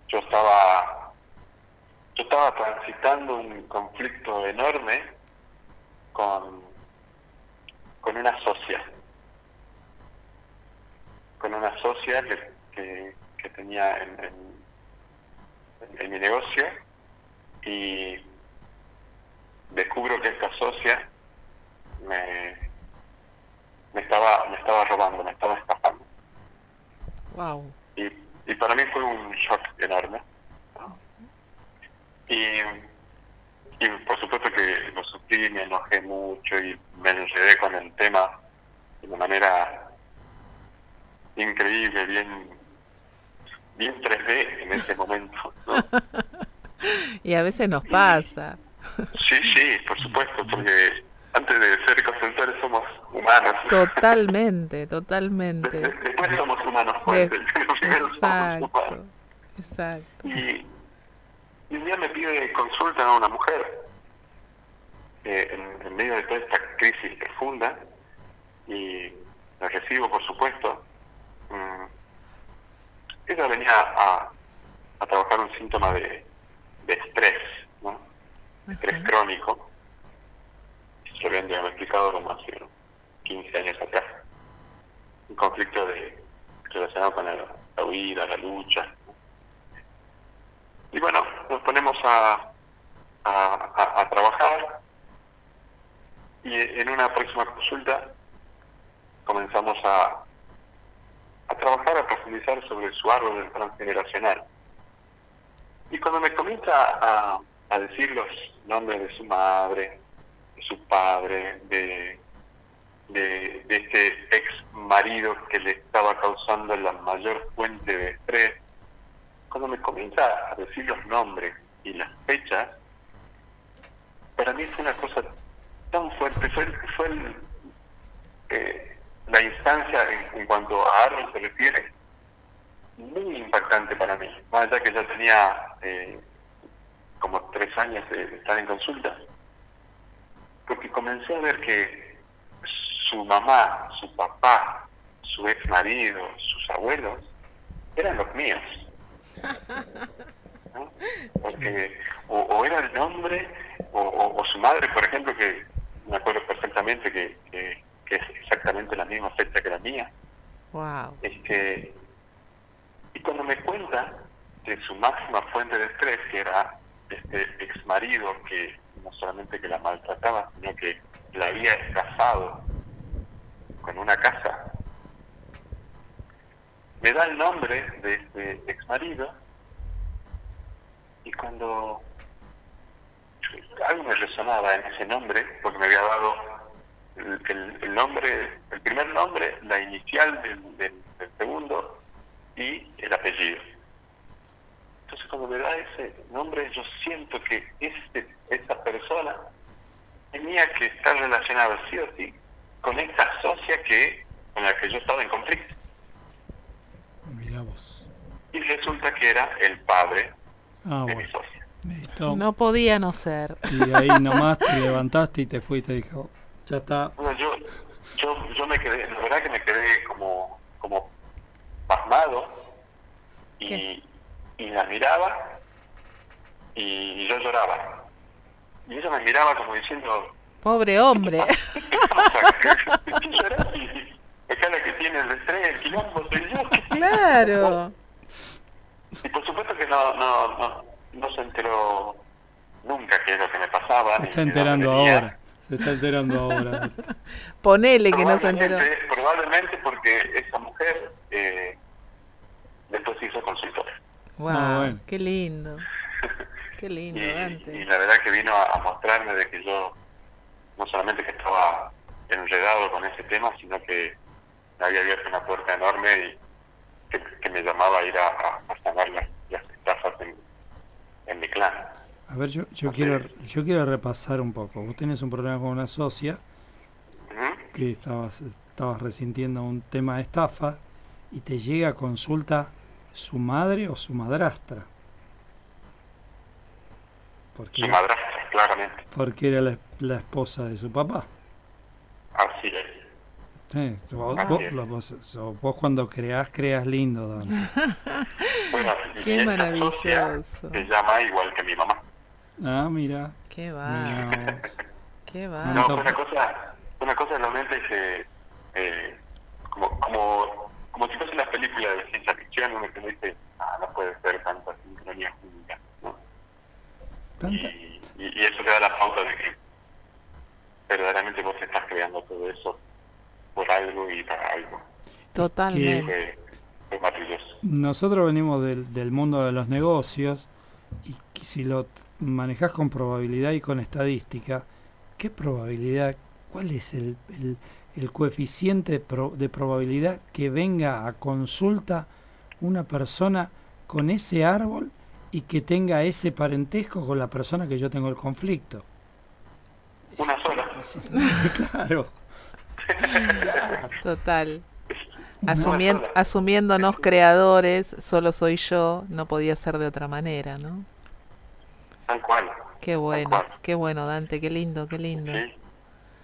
Yo estaba, yo estaba transitando un conflicto enorme con, con una socia, con una socia que, que, que tenía en, en, en mi negocio y descubro que esta socia me, me estaba me estaba robando, me estaba estafando. Wow. Y, y para mí fue un shock enorme. ¿no? Y, y por supuesto que lo sufrí, me enojé mucho y me enredé con el tema de una manera increíble, bien bien 3D en ese momento. ¿no? Y a veces nos pasa. Sí, sí, por supuesto, porque antes de ser consultores somos humanos. Totalmente, totalmente. De- Después somos humanos, pues, primero somos Exacto, humanos. exacto. Y, y un día me pide consulta a una mujer eh, en, en medio de toda esta crisis profunda y la recibo, por supuesto. Mm, ella venía a, a trabajar un síntoma de, de estrés, ¿no? Estrés crónico. Se lo habían diagnosticado como hace unos 15 años atrás. Un conflicto de, relacionado con la, la huida, la lucha, y bueno, nos ponemos a, a, a- a trabajar y en una próxima consulta comenzamos a, a trabajar, a profundizar sobre su árbol transgeneracional. Y cuando me comienza a, a decir los nombres de su madre, de su padre, de, de, este ex marido que le estaba causando la mayor fuente de estrés, cuando me comienza a decir los nombres y las fechas, para mí fue una cosa tan fuerte, fue, fue el, eh, la instancia en, en cuanto a árbol se refiere, muy impactante para mí, más allá que ya tenía eh, como tres años de, estar en consulta, porque comencé a ver que su mamá, su papá, su ex marido, sus abuelos, eran los míos. ¿no? Porque o, o era el nombre o, o- o su madre, por ejemplo, que me acuerdo perfectamente que, que, que es exactamente la misma fecha que la mía. Wow. Este, y cuando me cuenta de su máxima fuente de estrés, que era este ex marido que no solamente que la maltrataba, sino que la había estafado con una casa, me da el nombre de este ex marido y cuando algo me resonaba en ese nombre, porque me había dado el, el- el nombre, el primer nombre, la inicial del, del- del segundo y el apellido. Entonces cuando me da ese nombre yo siento que este, esa persona tenía que estar relacionada sí o sí con esta socia que con la que yo estaba en conflicto. Mirá vos. Y resulta que era el padre Ah, de mi socia. Listo. No podía no ser. Y ahí nomás te levantaste y te fuiste y dijo, ya está. Bueno, yo, yo, yo me quedé, la verdad que me quedé como, como pasmado y, ¿Qué? y la miraba y yo lloraba. Y ella me miraba como diciendo, Pobre hombre. ¿qué pasa? Que tiene el estrés, el quilombo soy yo. Claro. Y por supuesto que no, no, no, no se enteró nunca qué es lo que me pasaba. Se está enterando venía. ahora. Se está enterando ahora. Ponele que no se enteró. Probablemente- porque esa mujer eh, después se hizo consultora. Wow, Ah, bueno. qué lindo. Qué Y, lindo, y Dante. la verdad que vino a, a mostrarme de que yo no solamente que estaba enredado con ese tema, sino que me había abierto una puerta enorme y que, que me llamaba a ir a, a- a sanar las, las estafas en, en mi clan. A ver, yo, yo quiero yo quiero repasar un poco. Vos tenés un problema con una socia que estabas, estabas resintiendo un tema de estafa y te llega a consulta su madre o su madrastra. Porque, Su madrastra, claramente. porque era la, la esposa de su papá. Así es. Sí, vos, Así es. lo- vos- so- vos cuando creás, creas lindo, Dante. Bueno, Qué maravilloso. Se llama igual que mi mamá. Ah, mira. Qué va, mira qué va. No, una cosa, una cosa realmente que, eh, como, como, como si fuese las películas de ciencia ficción, uno que dice, ah, no puede ser tanta sincronía única. ¿no? Y, y, eso te da la pauta de que verdaderamente vos estás creando todo eso por algo y para algo. Totalmente. Nosotros venimos del, del mundo de los negocios y si lo manejas con probabilidad y con estadística, ¿qué probabilidad, cuál es el, el, coeficiente de, de probabilidad que venga a consulta una persona con ese árbol y que tenga ese parentesco con la persona que yo tengo el conflicto? Una sola. claro. Total. asumiéndonos creadores, solo soy yo, no podía ser de otra manera, ¿no? Tal cual. Qué bueno, qué bueno, Dante, qué lindo, qué lindo.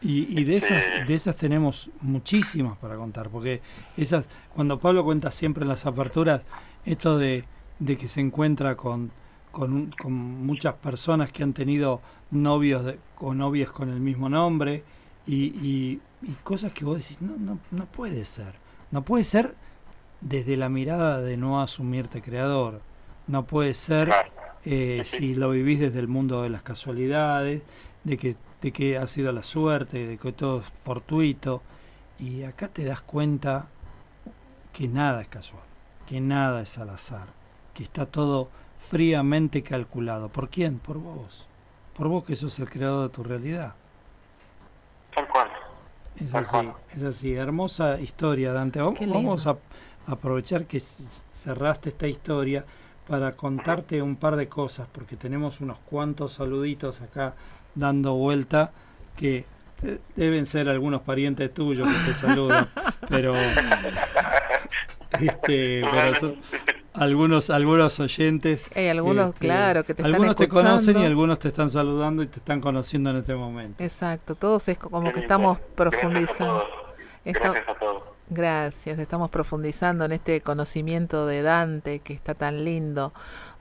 Y, y de esas de esas tenemos muchísimas para contar, porque esas cuando Pablo cuenta siempre en las aperturas esto de, de que se encuentra con, con, con muchas personas que han tenido novios de, o novias con el mismo nombre y, y, y cosas que vos decís, no, no, no puede ser. No puede ser desde la mirada de no asumirte creador. No puede ser eh, si lo vivís desde el mundo de las casualidades, de que, de que ha sido la suerte, de que todo es fortuito. Y acá te das cuenta que nada es casual, que nada es al azar, que está todo fríamente calculado. ¿Por quién? Por vos. Por vos que sos el creador de tu realidad. Tal cual. Es así, es así. Hermosa historia, Dante. Vamos, a aprovechar que cerraste esta historia para contarte un par de cosas, porque tenemos unos cuantos saluditos acá dando vuelta que deben ser algunos parientes tuyos que te saludan, pero este, pero algunos algunos oyentes hay algunos este, claro que te algunos te conocen y algunos te están saludando y te están conociendo en este momento. Exacto todos es como que estamos profundizando. Gracias a todos Gracias, estamos profundizando en este conocimiento de Dante que está tan lindo.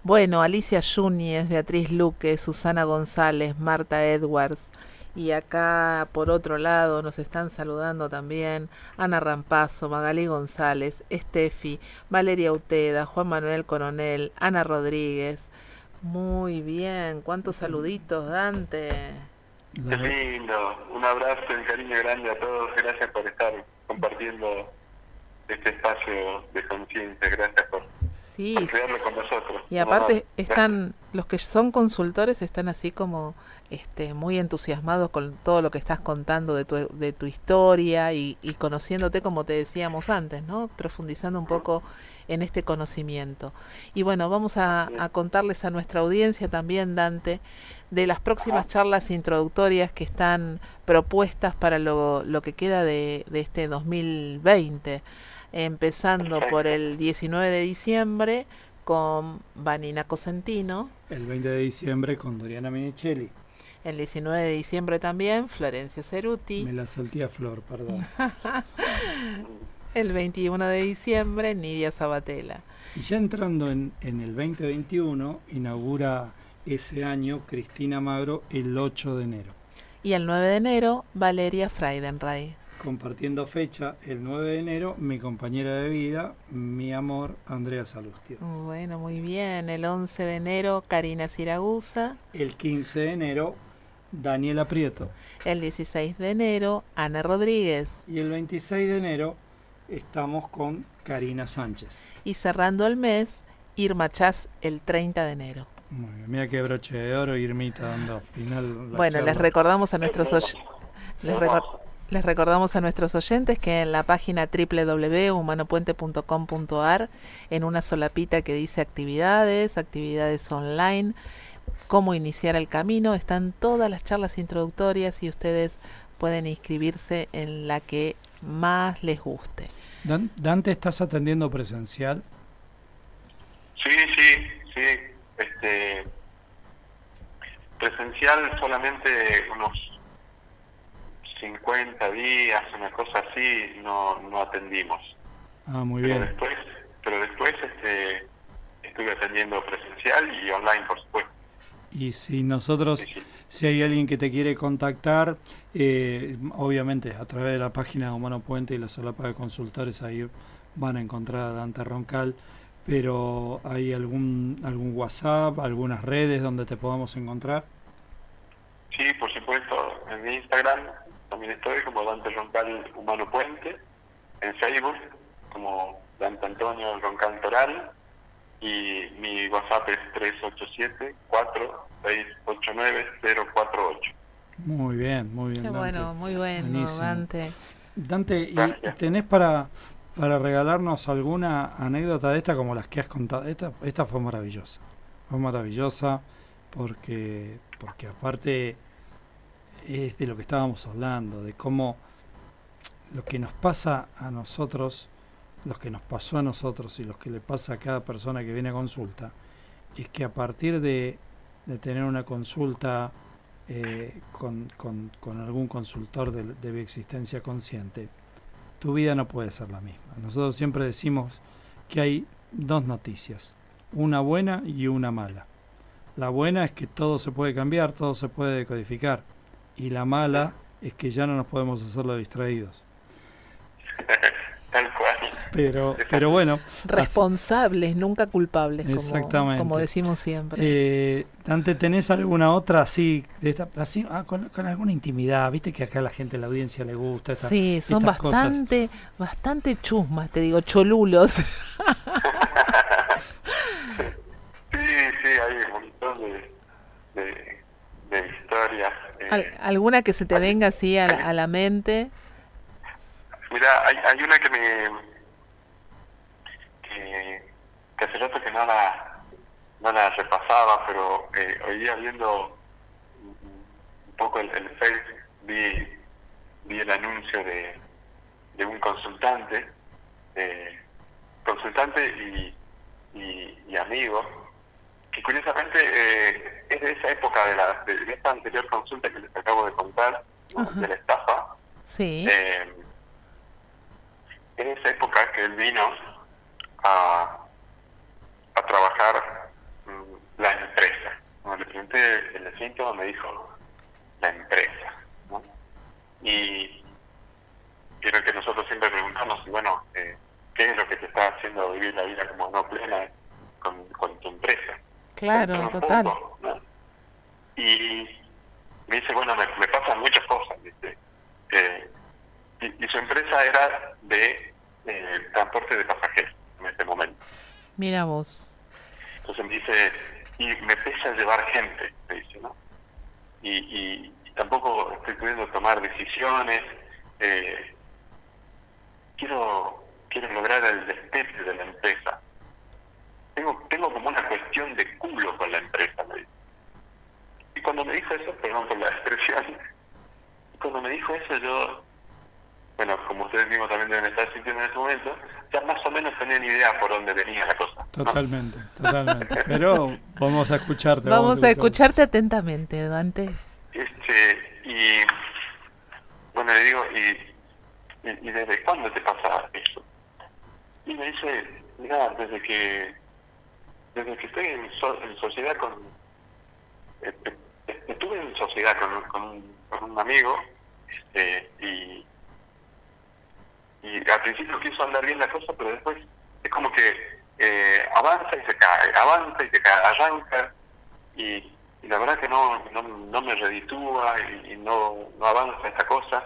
Bueno, Alicia Yúñez, Beatriz Luque, Susana González, Marta Edwards, y acá por otro lado nos están saludando también Ana Rampazo, Magalí González, Estefi, Valeria Uteda, Juan Manuel Coronel, Ana Rodríguez. Muy bien, cuántos saluditos, Dante. Qué lindo, un abrazo y cariño grande a todos, gracias por estar compartiendo este espacio de conciencia. Gracias por, sí, crearlo con nosotros. Y aparte están los que son consultores están así como este muy entusiasmados con todo lo que estás contando de tu, de tu historia y, y conociéndote como te decíamos antes, ¿no? Profundizando un poco en este conocimiento. Y bueno, vamos a, a contarles a nuestra audiencia también, Dante, de las próximas charlas introductorias que están propuestas para lo, lo que queda de, de este 2020, empezando por el 19 de diciembre con Vanina Cosentino. El 20 de diciembre con Doriana Minichelli. El 19 de diciembre también Florencia Ceruti. Me la salté a Flor, perdón. el 21 de diciembre Nidia Sabatella. Y ya entrando en, en el 2021 inaugura ese año Cristina Magro el 8 de enero. Y el 9 de enero Valeria Freidenreich. Compartiendo fecha el 9 de enero, mi compañera de vida, mi amor, Andrea Salustio. Bueno, muy bien. El 11 de enero, Karina Siragusa. El 15 de enero, Daniela Prieto. El 16 de enero, Ana Rodríguez. Y el 26 de enero, estamos con Karina Sánchez. Y cerrando el mes, Irma Chas el 30 de enero. Mira qué broche de oro, Irmita, dando final. Bueno, les recordamos a nuestros les, les recordamos a nuestros oyentes que en la página www.humanopuente.com.ar, en una solapita que dice actividades, actividades online, cómo iniciar el camino, están todas las charlas introductorias y ustedes pueden inscribirse en la que más les guste. Dante, ¿estás atendiendo presencial? Sí, sí, sí este presencial solamente unos 50 días, una cosa así, no, no atendimos. Ah, muy pero bien. Después, pero después este, estuve atendiendo presencial y online, por supuesto. Y si nosotros, si hay alguien que te quiere contactar, eh, obviamente a través de la página de Humano Puente y la solapa de consultores, ahí van a encontrar a Dante Roncal, pero ¿hay algún, algún WhatsApp, algunas redes donde te podamos encontrar? Sí, por supuesto, en mi Instagram también estoy como Dante Roncal Humano Puente, en Facebook como Dante Antonio Roncal Toral. Y mi WhatsApp es 387 4689 048 Muy bien, muy bien. Qué bueno, muy bueno, Dante. Dante, ¿y tenés para, para regalarnos alguna anécdota de esta como las que has contado? Esta, esta fue maravillosa, fue maravillosa porque, porque aparte es de lo que estábamos hablando, de cómo lo que nos pasa a nosotros, lo que nos pasó a nosotros y lo que le pasa a cada persona que viene a consulta, es que a partir de, de tener una consulta eh, con, con, algún consultor de, de bioexistencia consciente, tu vida no puede ser la misma. Nosotros siempre decimos que hay dos noticias, una buena y una mala. La buena es que todo se puede cambiar, todo se puede decodificar. Y la mala es que ya no nos podemos hacerlo distraídos. Pero, pero bueno. Responsables, nunca culpables, como, como decimos siempre. Eh, Dante, ¿tenés alguna otra así, de así ah, con, alguna intimidad? Viste que acá a la gente, a la audiencia le gusta. sí, son bastante, bastante chusmas, te digo, cholulos. sí, sí, hay un montón de, de, historias. Eh. ¿Alguna que se te venga así a, a la mente? Mira, hay, hay una que me que hace rato que no la, no la repasaba, pero eh, hoy día viendo un poco el, el Facebook vi, vi el anuncio de, de un consultante, eh, consultante y, y, amigo, que curiosamente eh, es de esa época de, la, de, esta anterior consulta que les acabo de contar, de la estafa. Sí. Eh, en esa época que él vino a, a trabajar mm, la empresa. Cuando le pregunté el síntoma, me dijo la empresa. ¿no? Y quiero que nosotros siempre preguntamos, bueno, eh, ¿qué es lo que te está haciendo vivir la vida como no plena con, con tu empresa? Claro, total. Y me dice, bueno, me, me pasan muchas cosas. Eh, y, su empresa era de eh, transporte de pasajeros momento. Mira vos. Entonces me dice, y me pesa llevar gente, me dice, ¿no? Y, y, tampoco estoy pudiendo tomar decisiones. Eh, quiero quiero lograr el despete de la empresa. Tengo, tengo como una cuestión de culo con la empresa, me dice. Y cuando me dijo eso, perdón por la expresión, cuando me dijo eso yo bueno, como ustedes mismos también deben estar sintiendo en ese momento, ya más o menos tenían idea por dónde venía la cosa. Totalmente, totalmente. Pero vamos a escucharte. Vamos, a, escucharte atentamente, Dante. Este, y bueno, le digo, ¿y, y, desde cuándo te pasa eso? Y me dice, mira, desde que desde que estoy en, en sociedad con... Eh, eh, estuve en sociedad con, con, con un amigo este, y y al principio quiso andar bien la cosa, pero después es como que eh, avanza y se cae, avanza y se cae, arranca y, la verdad que no, no, no me reditúa y, no, no avanza esta cosa.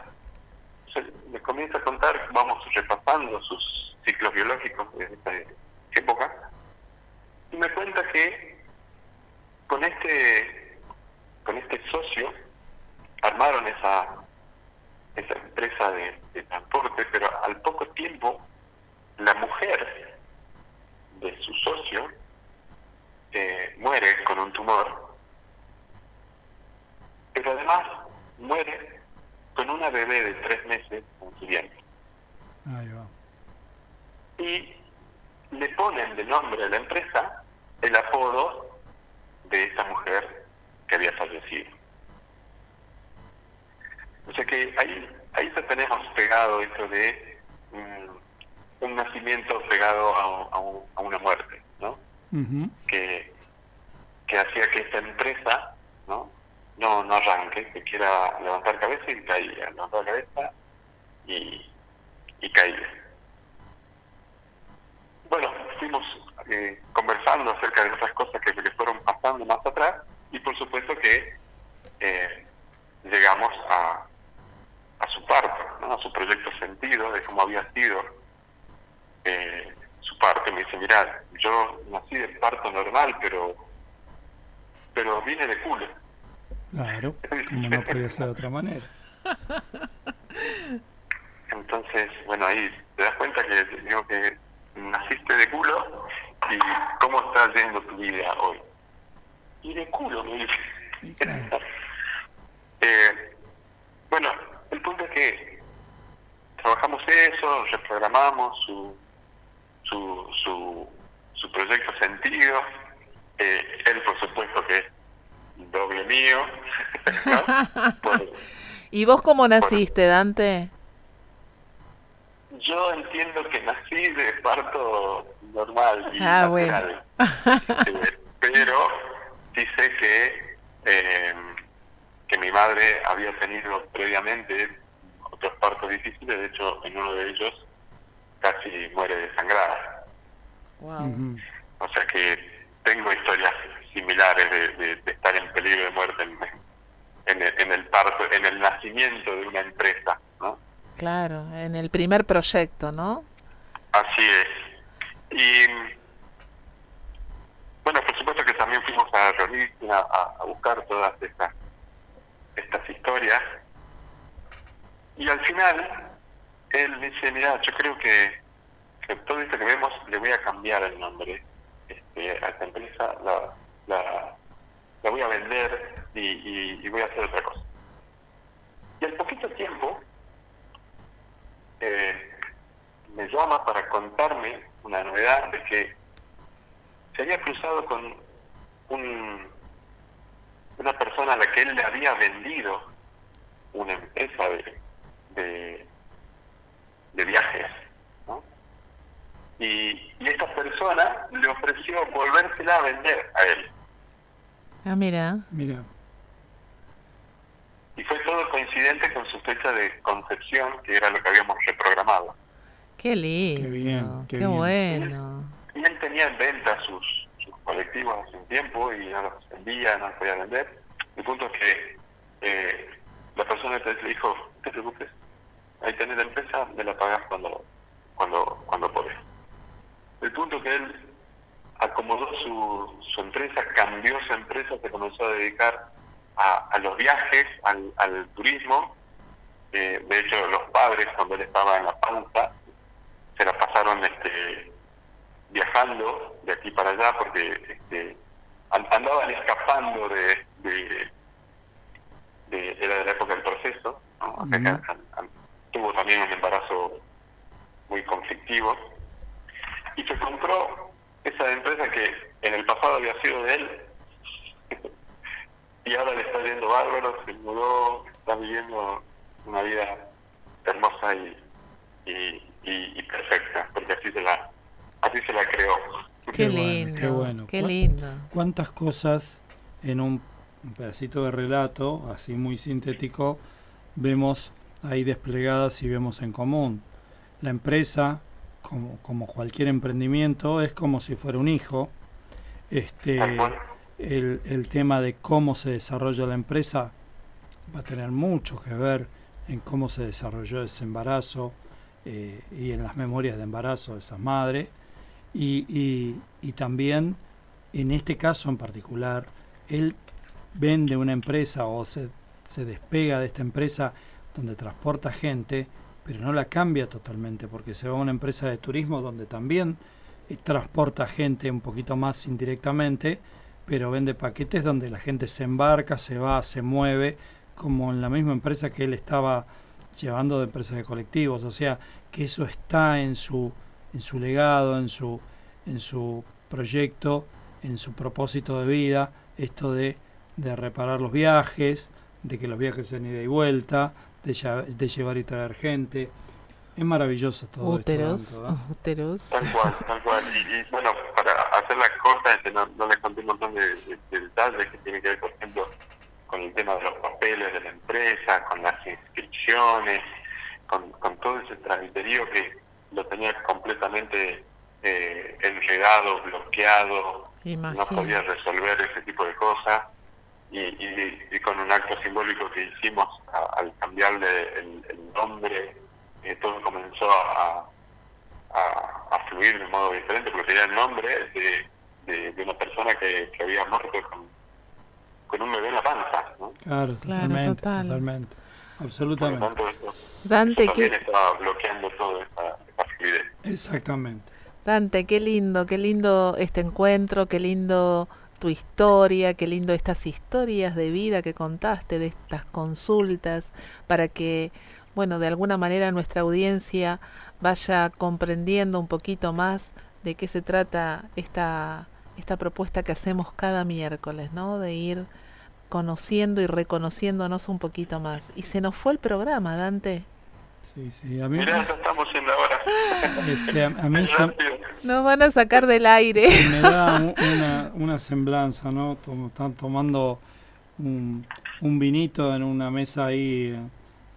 Entonces me comienza a contar, vamos repasando sus ciclos biológicos de esta época, y me cuenta que con este, con este socio armaron esa, esa empresa de de transporte, pero al poco tiempo la mujer de su socio eh, muere con un tumor, pero además muere con una bebé de tres meses en su vientre. Y le ponen de nombre a la empresa el apodo de esa mujer que había fallecido. O sea que ahí ahí ya tenemos pegado esto de un nacimiento pegado a, una muerte, ¿no? que, que hacía que esta empresa no no no arranque, que quiera levantar cabeza y caía, levantar cabeza y, y caía. bueno, fuimos eh, conversando acerca de otras cosas que le fueron pasando más atrás y por supuesto que eh, llegamos a, a su parto, a su proyecto sentido de cómo había sido eh, su parto. Me dice, mira, yo nací de parto normal, pero pero vine de culo. Claro, como no podía ser de otra manera. Entonces, bueno, ahí te das cuenta que digo que naciste de culo y cómo está yendo tu vida hoy. Y de culo, me dice. eh, bueno, el punto es que trabajamos eso, reprogramamos su, su, su, su proyecto sentido. Eh, él, por supuesto, que es doble mío. ¿Y vos cómo naciste, Dante? Yo entiendo que nací de parto normal y ah, natural. Eh, pero sí sé que, eh, que mi madre había tenido previamente otros partos difíciles, de hecho en uno de ellos casi muere desangrada. Wow. O sea que tengo historias similares de, de, estar en peligro de muerte en, en, el, en el parto, en el nacimiento de una empresa, ¿no? Claro, en el primer proyecto, ¿no? Así es. Y bueno, por supuesto que también fuimos a reunir, a, a buscar todas estas estas historias. Y al final, él dice, mira, yo creo que, que todo esto que vemos le voy a cambiar el nombre este, a esta empresa, la, la, la voy a vender y, y, y voy a hacer otra cosa. Y al poquito tiempo, eh, me llama para contarme una novedad de que se había cruzado con un, una persona a la que él le había vendido una empresa de, de, de viajes. ¿no? Y, y esta persona le ofreció volvérsela a vender a él. Ah, mira. Mira. Y fue todo coincidente con su fecha de concepción, que era lo que habíamos reprogramado. Qué lindo. Qué bien, qué qué bien. bueno. Y él tenía en venta sus, sus colectivos hace un tiempo y no los vendía, no los podía vender. El punto es que eh, la persona le dijo, no te preocupes, ahí tenés la empresa, me la pagás cuando, cuando, cuando podés. El punto es que él acomodó su, su empresa, cambió su empresa, se comenzó a dedicar a, a los viajes, al, al turismo. Eh, de hecho, los padres, cuando él estaba en la panza, se la pasaron este, viajando de aquí para allá porque este, an- andaban escapando de, de, de- era de la época del proceso. acá- an- tuvo también un embarazo muy conflictivo. Y se compró esa empresa que en el pasado había sido de él. Y ahora le está yendo bárbaro, se mudó, está viviendo una vida hermosa y, y, y, y perfecta, porque así se la así se la creó. Qué, Qué bueno, lindo. qué bueno. Qué ¿Cuál- lindo. ¿Cuántas cosas en un pedacito de relato, así muy sintético, vemos ahí desplegadas y vemos en común? La empresa, como, como cualquier emprendimiento, es como si fuera un hijo. Este, el, el tema de cómo se desarrolla la empresa va a tener mucho que ver en cómo se desarrolló ese embarazo eh, y en las memorias de embarazo de esa madre. Y, y, también, en este caso en particular, él vende una empresa o se, se despega de esta empresa donde transporta gente, pero no la cambia totalmente porque se va a una empresa de turismo donde también eh, transporta gente un poquito más indirectamente, pero vende paquetes donde la gente se embarca, se va, se mueve, como en la misma empresa que él estaba llevando de empresas de colectivos, o sea, que eso está en su en su legado, en su en su proyecto, en su propósito de vida, esto de, de reparar los viajes, de que los viajes sean ida y vuelta, de, de llevar y traer gente. Es maravilloso todo Úteros. esto. Danto, ¿eh? Úteros. Tal cual, tal cual. Y, y, bueno, para hacer las cosas, este, no, no les conté un montón de, de- de detalles que tienen que ver, por ejemplo, con el tema de los papeles de la empresa, con las inscripciones, con, con todo ese tramiterío que lo tenía completamente eh, enredado, bloqueado, no podía resolver ese tipo de cosas. Y, y, con un acto simbólico que hicimos al cambiarle el, nombre, eh, todo comenzó a, a, fluir de modo diferente, porque era el nombre de, de, una persona que, que había muerto con, con un bebé en la panza. ¿no? Claro, totalmente, totalmente. Absolutamente. Dante, que estaba bloqueando toda esa, Exactamente. Dante, qué lindo, qué lindo este encuentro, qué lindo tu historia, qué lindo estas historias de vida que contaste, de estas consultas, para que, bueno, de alguna manera nuestra audiencia vaya comprendiendo un poquito más de qué se trata esta, esta propuesta que hacemos cada miércoles, ¿no? De ir conociendo y reconociéndonos un poquito más. Y se nos fue el programa, Dante. Sí, sí, a mí... Mirá, estamos en la hora. Este, a, mí Nos van a sacar del aire. me da una, una semblanza, ¿no? están tomando un, un, vinito en una mesa ahí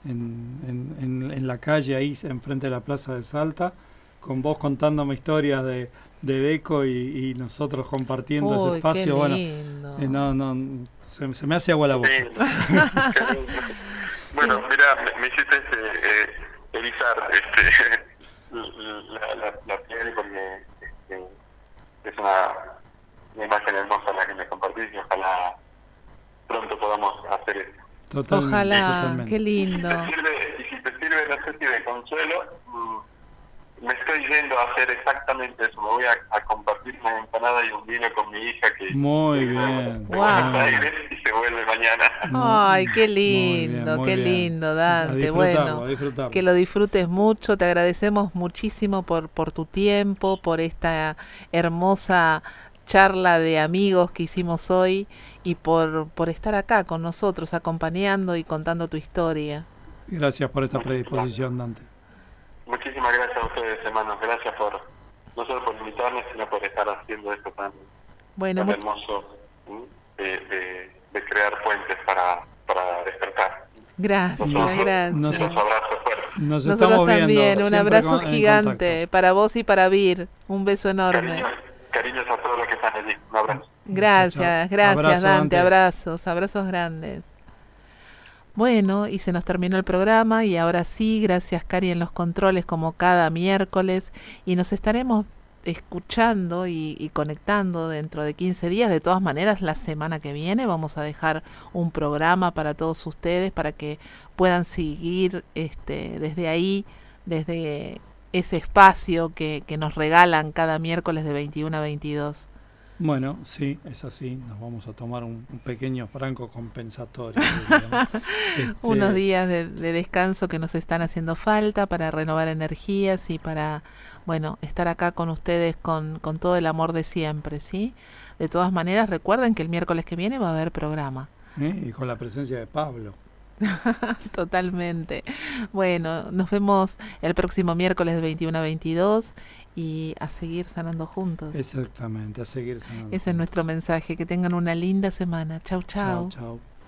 en, en, en, la calle, ahí enfrente de la Plaza de Salta, con vos contándome historias de, de Deco y, nosotros compartiendo ese espacio. Bueno, eh, no, no, se, se, me hace agua la boca. bueno, mira, me, hiciste este, eh, erizar este, la, la, la, piel porque este, es una, una, imagen hermosa la que me compartís y ojalá pronto podamos hacer esto. ojalá, qué lindo. Y si te sirve, y si te sirve no sé si de consuelo, mm, me estoy yendo a hacer exactamente eso. Me voy a, compartir una empanada y un vino con mi hija que muy bien. Wow. y se vuelve mañana. Ay, qué lindo, qué lindo, Dante. Bueno, que lo disfrutes mucho. Te agradecemos muchísimo por por tu tiempo, por esta hermosa charla de amigos que hicimos hoy y por por estar acá con nosotros acompañando y contando tu historia. Gracias por esta predisposición, Dante. Muchísimas gracias a ustedes, hermanos. Gracias por no solo por invitarme, sino por estar haciendo esto tan, bueno, hermoso de, de, crear puentes para, para despertar. Gracias, gracias. Nos, abrazo Nos Nosotros también, un abrazo gigante para vos y para Vir. Un beso enorme. Cariños, a todos los que están allí. Un abrazo. Gracias, gracias Dante. Abrazos, abrazos grandes. Bueno, y se nos terminó el programa y ahora sí, gracias Cari en los controles como cada miércoles y nos estaremos escuchando y, conectando dentro de 15 días. De todas maneras, la semana que viene vamos a dejar un programa para todos ustedes para que puedan seguir este, desde ahí, desde ese espacio que, que nos regalan cada miércoles de 21 a 22. Bueno, sí, es así. Nos vamos a tomar un, pequeño franco compensatorio. Este, Unos días de, descanso que nos están haciendo falta para renovar energías y para, bueno, estar acá con ustedes con, con todo el amor de siempre, ¿sí? De todas maneras, recuerden que el miércoles que viene va a haber programa. ¿Eh? Y con la presencia de Pablo. Totalmente. Bueno, nos vemos el próximo miércoles de 21 a 22 y a seguir sanando juntos. Exactamente, a seguir sanando. Ese es nuestro mensaje. Que tengan una linda semana. Chau, chau. Chau, chau.